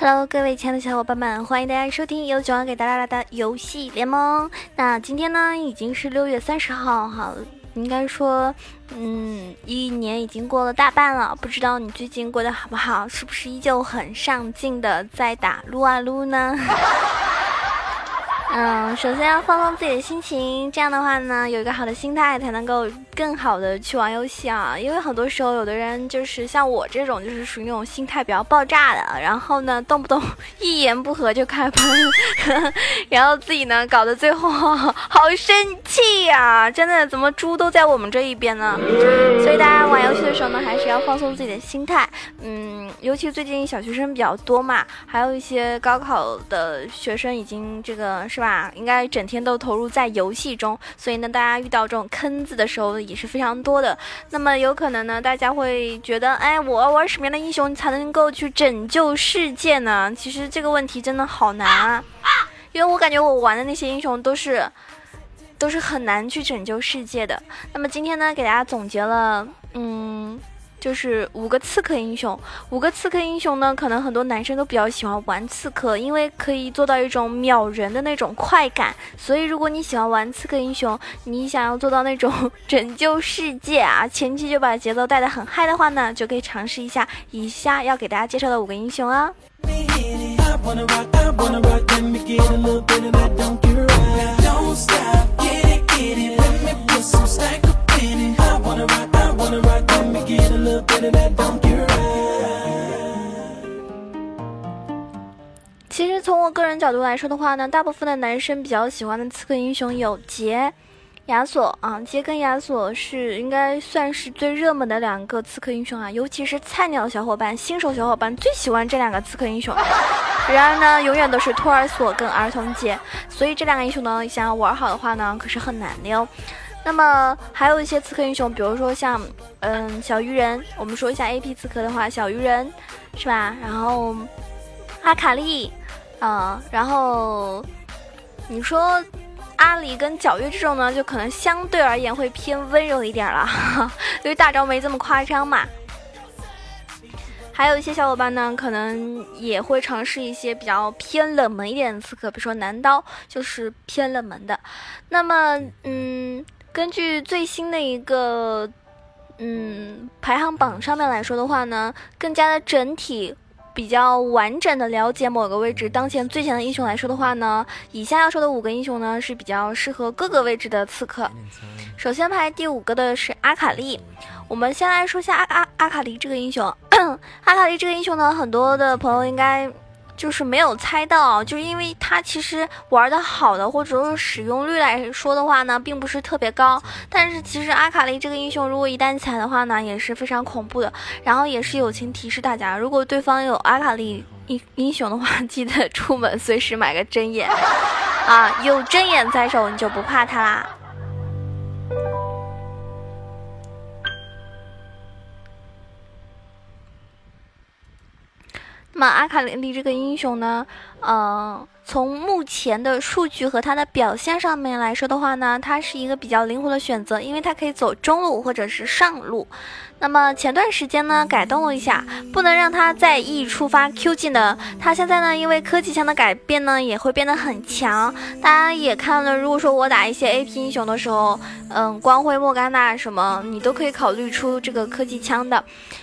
Hello，各位亲爱的小伙伴们，欢迎大家收听由九王给大家带来的游戏联盟。那今天呢，已经是六月三十号，哈，应该说，嗯，一年已经过了大半了。不知道你最近过得好不好？是不是依旧很上进的在打撸啊撸呢？嗯，首先要放松自己的心情，这样的话呢，有一个好的心态才能够更好的去玩游戏啊。因为很多时候，有的人就是像我这种，就是属于那种心态比较爆炸的，然后呢，动不动一言不合就开喷，然后自己呢搞得最后好生气呀！真的，怎么猪都在我们这一边呢？所以大家玩游戏的时候呢，还是要放松自己的心态。嗯，尤其最近小学生比较多嘛，还有一些高考的学生已经这个是吧？应该整天都投入在游戏中，所以呢，大家遇到这种坑子的时候也是非常多的。那么有可能呢，大家会觉得，哎，我要玩什么样的英雄才能够去拯救世界呢？其实这个问题真的好难啊，因为我感觉我玩的那些英雄都是都是很难去拯救世界的。那么今天呢，给大家总结了，嗯。就是五个刺客英雄，五个刺客英雄呢，可能很多男生都比较喜欢玩刺客，因为可以做到一种秒人的那种快感。所以，如果你喜欢玩刺客英雄，你想要做到那种 拯救世界啊，前期就把节奏带得很嗨的话呢，就可以尝试一下以下要给大家介绍的五个英雄啊。其实从我个人角度来说的话呢大部分的男生比较喜欢的刺客英雄有杰亚索啊杰跟亚索是应该算是最热门的两个刺客英雄啊尤其是菜鸟小伙伴新手小伙伴最喜欢这两个刺客英雄 然而呢永远都是托儿所跟儿童节所以这两个英雄呢想要玩好的话呢可是很难的哟。那么还有一些刺客英雄，比如说像嗯小鱼人，我们说一下 AP 刺客的话，小鱼人是吧？然后阿卡丽，啊、然后你说阿里跟皎月这种呢，就可能相对而言会偏温柔一点了，因为大招没这么夸张嘛。还有一些小伙伴呢，可能也会尝试一些比较偏冷门一点的刺客，比如说男刀，就是偏冷门的。那么，嗯，根据最新的一个嗯排行榜上面来说的话呢，更加的整体。比较完整的了解某个位置当前最强的英雄来说的话呢，以下要说的五个英雄呢是比较适合各个位置的刺客。首先排第五个的是阿卡丽，我们先来说一下阿阿阿卡丽这个英雄。阿卡丽这个英雄呢，很多的朋友应该就是没有猜到，就是因为他其实玩的好的或者说使用率来说的话呢，并不是特别高。但是其实阿卡丽这个英雄，如果一旦起来的话呢，也是非常恐怖的。然后也是友情提示大家，如果对方有阿卡丽英英雄的话，记得出门随时买个针眼啊，有针眼在手，你就不怕他啦。那么阿卡丽这个英雄呢，呃，从目前的数据和他的表现上面来说的话呢，他是一个比较灵活的选择，因为他可以走中路或者是上路。那么前段时间呢，改动了一下，不能让他再一触发 Q 技能。他现在呢，因为科技枪的改变呢，也会变得很强。大家也看了，如果说我打一些 AP 英雄的时候，嗯，光辉、莫甘娜什么，你都可以考虑出这个科技枪的。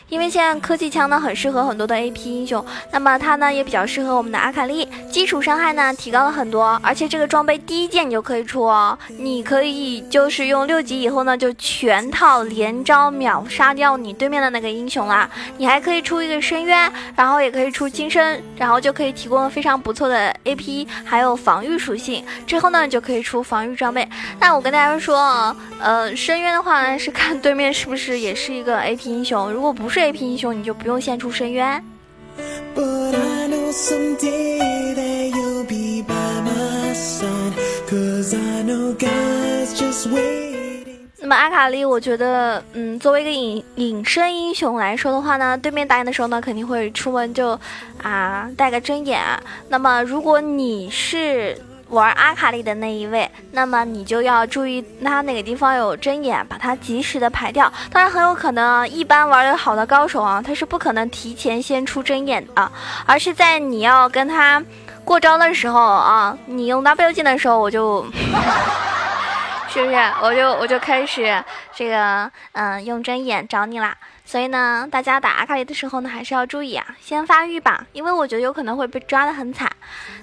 因为现在科技枪呢，很适合很多的 AP 英雄。那么它呢，也比较适合我们的阿卡丽，基础伤害呢提高了很多，而且这个装备第一件你就可以出哦。你可以就是用六级以后呢，就全套连招秒杀掉。到你对面的那个英雄啦，你还可以出一个深渊，然后也可以出金身，然后就可以提供非常不错的 AP，还有防御属性。之后呢，你就可以出防御装备。那我跟大家说啊，呃，深渊的话呢，是看对面是不是也是一个 AP 英雄，如果不是 AP 英雄，你就不用先出深渊。But I know someday you'll be by my side. Cause I know God's just wait 那么阿卡丽，我觉得，嗯，作为一个隐隐身英雄来说的话呢，对面打你的时候呢，肯定会出门就啊带个针眼。那么如果你是玩阿卡丽的那一位，那么你就要注意他哪个地方有针眼，把它及时的排掉。当然很有可能，一般玩的好的高手啊，他是不可能提前先出针眼的，而是在你要跟他过招的时候啊，你用 W 键的时候，我就。是不是？我就我就开始这个嗯用针眼找你啦。所以呢，大家打阿卡丽的时候呢，还是要注意啊，先发育吧，因为我觉得有可能会被抓的很惨。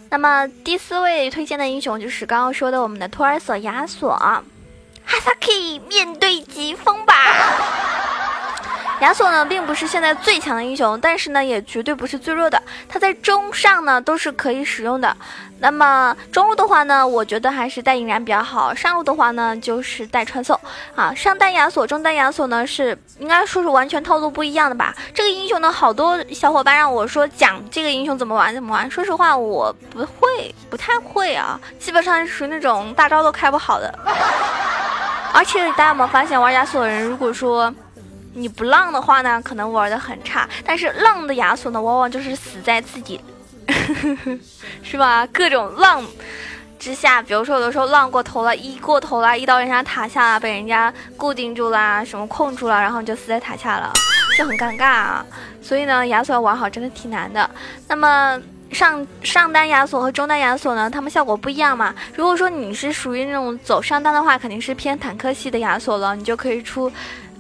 那么第四位推荐的英雄就是刚刚说的我们的托尔索亚索，哈萨克面对疾风吧。亚索呢，并不是现在最强的英雄，但是呢，也绝对不是最弱的。他在中上呢都是可以使用的。那么中路的话呢，我觉得还是带引燃比较好。上路的话呢，就是带传送啊。上单亚索、中单亚索呢，是应该说是完全套路不一样的吧。这个英雄呢，好多小伙伴让我说讲这个英雄怎么玩怎么玩。说实话，我不会，不太会啊，基本上是属于那种大招都开不好的。而且大家有没有发现，玩亚索的人如果说。你不浪的话呢，可能玩的很差；但是浪的亚索呢，往往就是死在自己，是吧？各种浪之下，比如说有的时候浪过头了，一过头了，一到人家塔下了，被人家固定住了，什么控住了，然后你就死在塔下了，就很尴尬啊。所以呢，亚索要玩好真的挺难的。那么上上单亚索和中单亚索呢，他们效果不一样嘛。如果说你是属于那种走上单的话，肯定是偏坦克系的亚索了，你就可以出。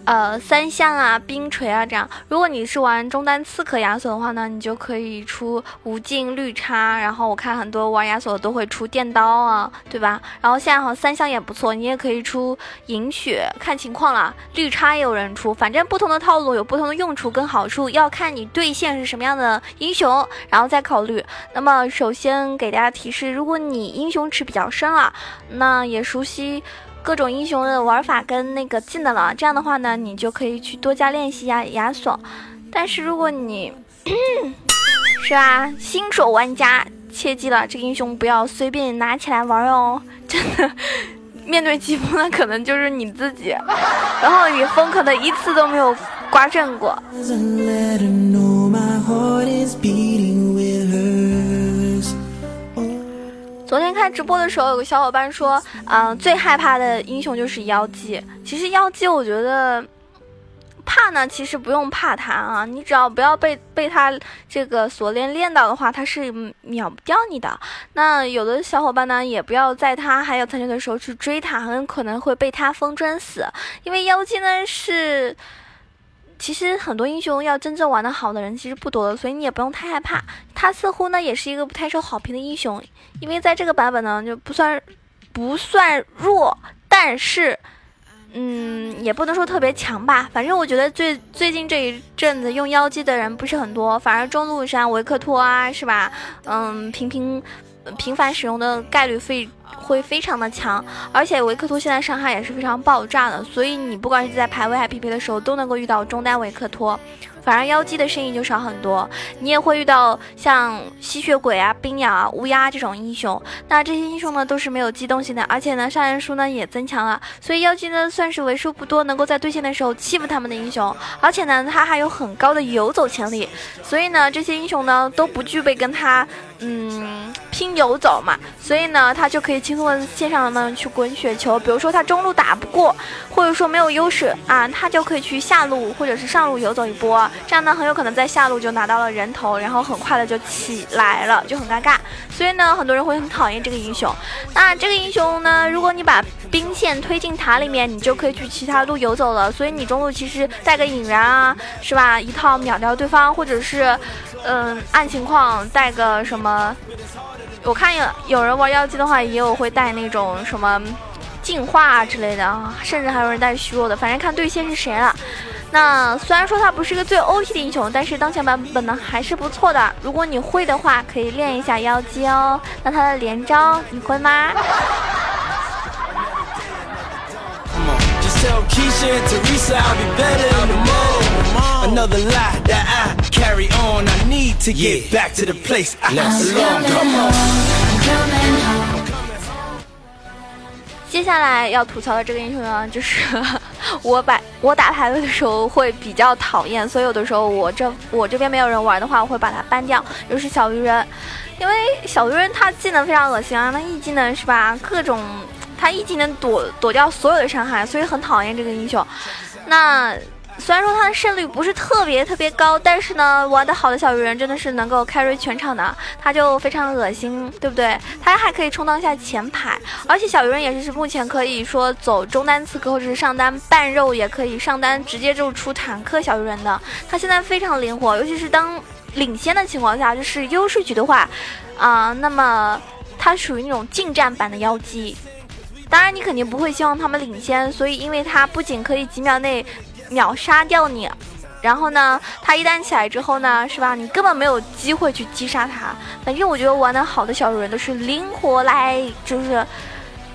呃，三项啊，冰锤啊，这样。如果你是玩中单刺客亚索的话呢，你就可以出无尽绿叉。然后我看很多玩亚索都会出电刀啊，对吧？然后现在好像三项也不错，你也可以出银血，看情况了。绿叉也有人出，反正不同的套路有不同的用处跟好处，要看你对线是什么样的英雄，然后再考虑。那么首先给大家提示，如果你英雄池比较深了，那也熟悉。各种英雄的玩法跟那个技能了，这样的话呢，你就可以去多加练习亚亚索。但是如果你 是吧，新手玩家，切记了，这个英雄不要随便拿起来玩哦，真的，面对疾风，那可能就是你自己，然后你风可能一次都没有刮正过。昨天看直播的时候，有个小伙伴说，嗯，最害怕的英雄就是妖姬。其实妖姬，我觉得怕呢，其实不用怕他啊，你只要不要被被他这个锁链链到的话，他是秒不掉你的。那有的小伙伴呢，也不要在他还有残血的时候去追他，很可能会被他封砖死，因为妖姬呢是。其实很多英雄要真正玩的好的人其实不多的，所以你也不用太害怕。他似乎呢也是一个不太受好评的英雄，因为在这个版本呢就不算不算弱，但是嗯也不能说特别强吧。反正我觉得最最近这一阵子用妖姬的人不是很多，反而中路像维克托啊是吧？嗯，平平频繁使用的概率非。会非常的强，而且维克托现在伤害也是非常爆炸的，所以你不管是在排位还 PP 的时候，都能够遇到中单维克托。反而妖姬的身影就少很多，你也会遇到像吸血鬼啊、冰鸟啊、乌鸦这种英雄。那这些英雄呢都是没有机动性的，而且呢杀人数呢也增强了，所以妖姬呢算是为数不多能够在对线的时候欺负他们的英雄。而且呢他还有很高的游走潜力，所以呢这些英雄呢都不具备跟他嗯拼游走嘛，所以呢他就可以轻松的线上呢去滚雪球。比如说他中路打不过，或者说没有优势啊，他就可以去下路或者是上路游走一波。这样呢，很有可能在下路就拿到了人头，然后很快的就起来了，就很尴尬。所以呢，很多人会很讨厌这个英雄。那这个英雄呢，如果你把兵线推进塔里面，你就可以去其他路游走了。所以你中路其实带个引燃啊，是吧？一套秒掉对方，或者是，嗯，按情况带个什么。我看有有人玩妖姬的话，也有会带那种什么净化之类的啊，甚至还有人带虚弱的，反正看对线是谁了。那虽然说他不是一个最 OP 的英雄，但是当前版本呢还是不错的。如果你会的话，可以练一下妖姬哦。那他的连招你会吗？接下来要吐槽的这个英雄呢，就是我把我打排位的时候会比较讨厌，所以有的时候我这我这边没有人玩的话，我会把它 ban 掉。又是小鱼人，因为小鱼人他技能非常恶心啊，那 E 技能是吧？各种他一技能躲躲掉所有的伤害，所以很讨厌这个英雄。那。虽然说他的胜率不是特别特别高，但是呢，玩的好的小鱼人真的是能够 carry 全场的，他就非常恶心，对不对？他还可以充当一下前排，而且小鱼人也是目前可以说走中单刺客或者是上单半肉，也可以上单直接就出坦克小鱼人的。他现在非常灵活，尤其是当领先的情况下，就是优势局的话，啊，那么他属于那种近战版的妖姬。当然，你肯定不会希望他们领先，所以因为他不仅可以几秒内。秒杀掉你，然后呢，他一旦起来之后呢，是吧？你根本没有机会去击杀他。反正我觉得玩的好的小主人都是灵活来，就是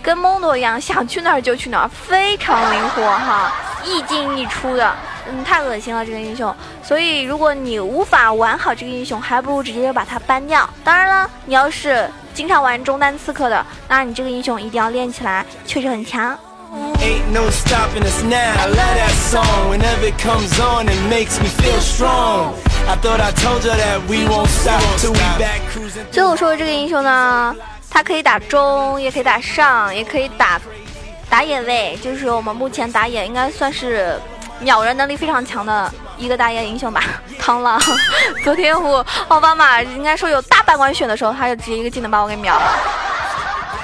跟蒙多一样，想去哪儿就去哪儿，非常灵活哈，一进一出的，嗯，太恶心了这个英雄。所以如果你无法玩好这个英雄，还不如直接就把他 ban 掉。当然了，你要是经常玩中单刺客的，那你这个英雄一定要练起来，确实很强。No stopping us. I love that song. Whenever it comes on, makes me feel strong. I thought I told that we won't stop back cruising. 最后说的这个英雄呢，他可以打中，也可以打上，也可以打打野位，就是我们目前打野应该算是秒人能力非常强的一个大野英雄吧。螳螂，昨天我奥巴马应该说有大半管血的时候，他就直接一个技能把我给秒了。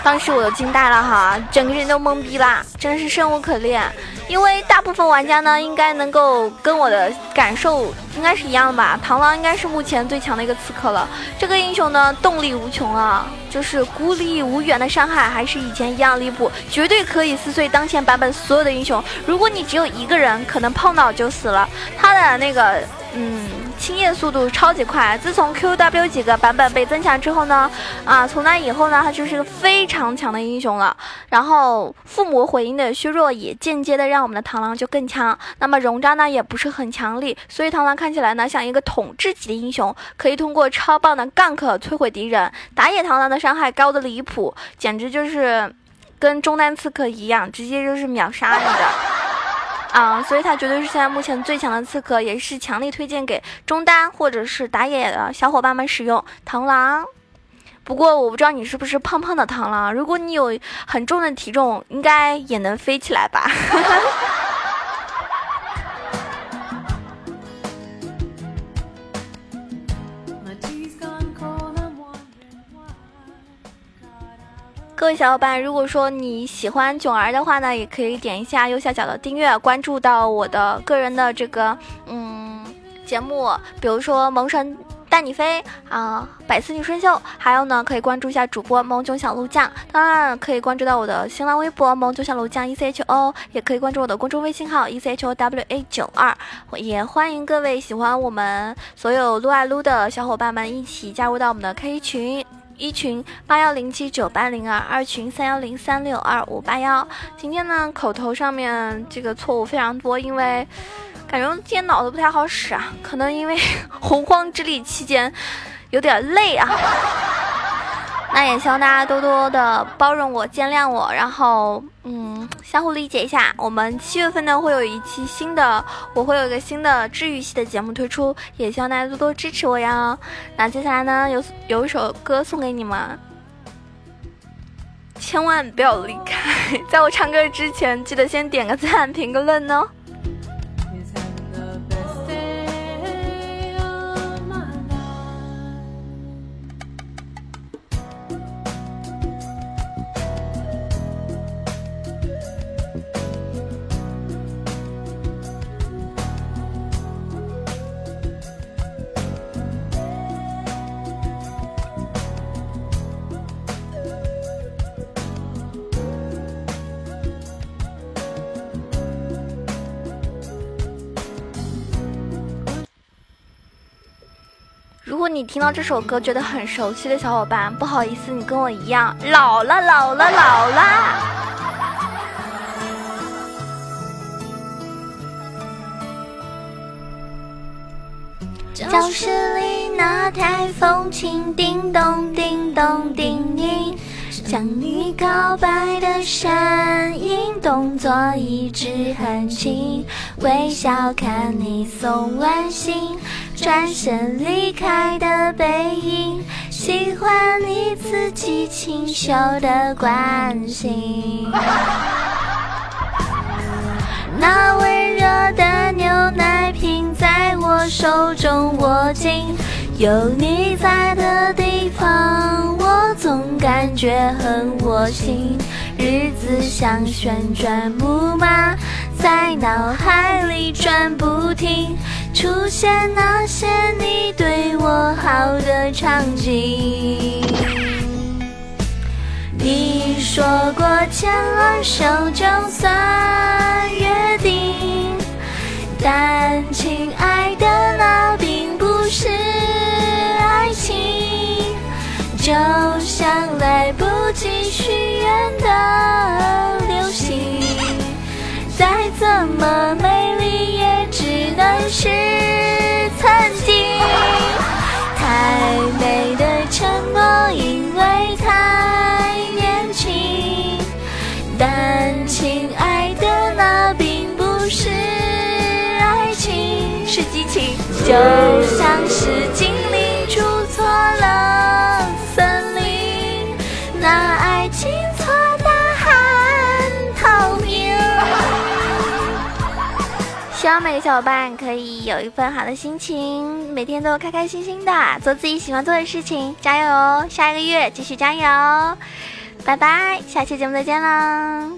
当时我都惊呆了哈，整个人都懵逼啦，真是生无可恋。因为大部分玩家呢，应该能够跟我的感受应该是一样的吧。螳螂应该是目前最强的一个刺客了。这个英雄呢，动力无穷啊，就是孤立无援的伤害还是以前一样离谱，绝对可以撕碎当前版本所有的英雄。如果你只有一个人，可能碰到就死了。他的那个，嗯。清叶速度超级快，自从 QW 几个版本被增强之后呢，啊，从那以后呢，他就是个非常强的英雄了。然后附魔回音的削弱也间接的让我们的螳螂就更强。那么容渣呢也不是很强力，所以螳螂看起来呢像一个统治级的英雄，可以通过超棒的 gank 摧毁敌人。打野螳螂的伤害高的离谱，简直就是跟中单刺客一样，直接就是秒杀你的。啊，所以他绝对是现在目前最强的刺客，也是强力推荐给中单或者是打野的小伙伴们使用螳螂。不过我不知道你是不是胖胖的螳螂，如果你有很重的体重，应该也能飞起来吧。各位小伙伴，如果说你喜欢囧儿的话呢，也可以点一下右下角的订阅，关注到我的个人的这个嗯节目，比如说萌神带你飞啊，百思女神秀，还有呢可以关注一下主播萌囧小鹿酱，当然可以关注到我的新浪微博萌囧小鹿酱 E C H O，也可以关注我的公众微信号 E C H O W A 九二，也欢迎各位喜欢我们所有撸爱撸的小伙伴们一起加入到我们的 K 群。一群八幺零七九八零二，二群三幺零三六二五八幺。今天呢，口头上面这个错误非常多，因为感觉今天脑子不太好使啊，可能因为 洪荒之力期间有点累啊。那也希望大家多多的包容我、见谅我，然后嗯，相互理解一下。我们七月份呢会有一期新的，我会有一个新的治愈系的节目推出，也希望大家多多支持我呀。那接下来呢有有一首歌送给你们，千万不要离开，在我唱歌之前记得先点个赞、评个论哦。你听到这首歌觉得很熟悉的小伙伴，不好意思，你跟我一样老了，老了，老了。教室里那台风琴，叮咚叮咚叮咛。向你告白的声音，动作一直很轻，微笑看你送完信，转身离开的背影，喜欢你自己清秀的关心。那温热的牛奶瓶在我手中握紧，有你在的地方，我总感觉很窝心。日子像旋转木马，在脑海里转不停，出现那些你对我好的场景。你说过牵了手就算约定，但亲爱的，那并不是爱情，就像来不及许愿的流星，再怎么美只能是曾经。太美的承诺，因为太年轻。但亲爱的，那并不是爱情，是激情，就像是希望每个小伙伴可以有一份好的心情，每天都开开心心的做自己喜欢做的事情，加油哦！下一个月继续加油，拜拜，下期节目再见啦。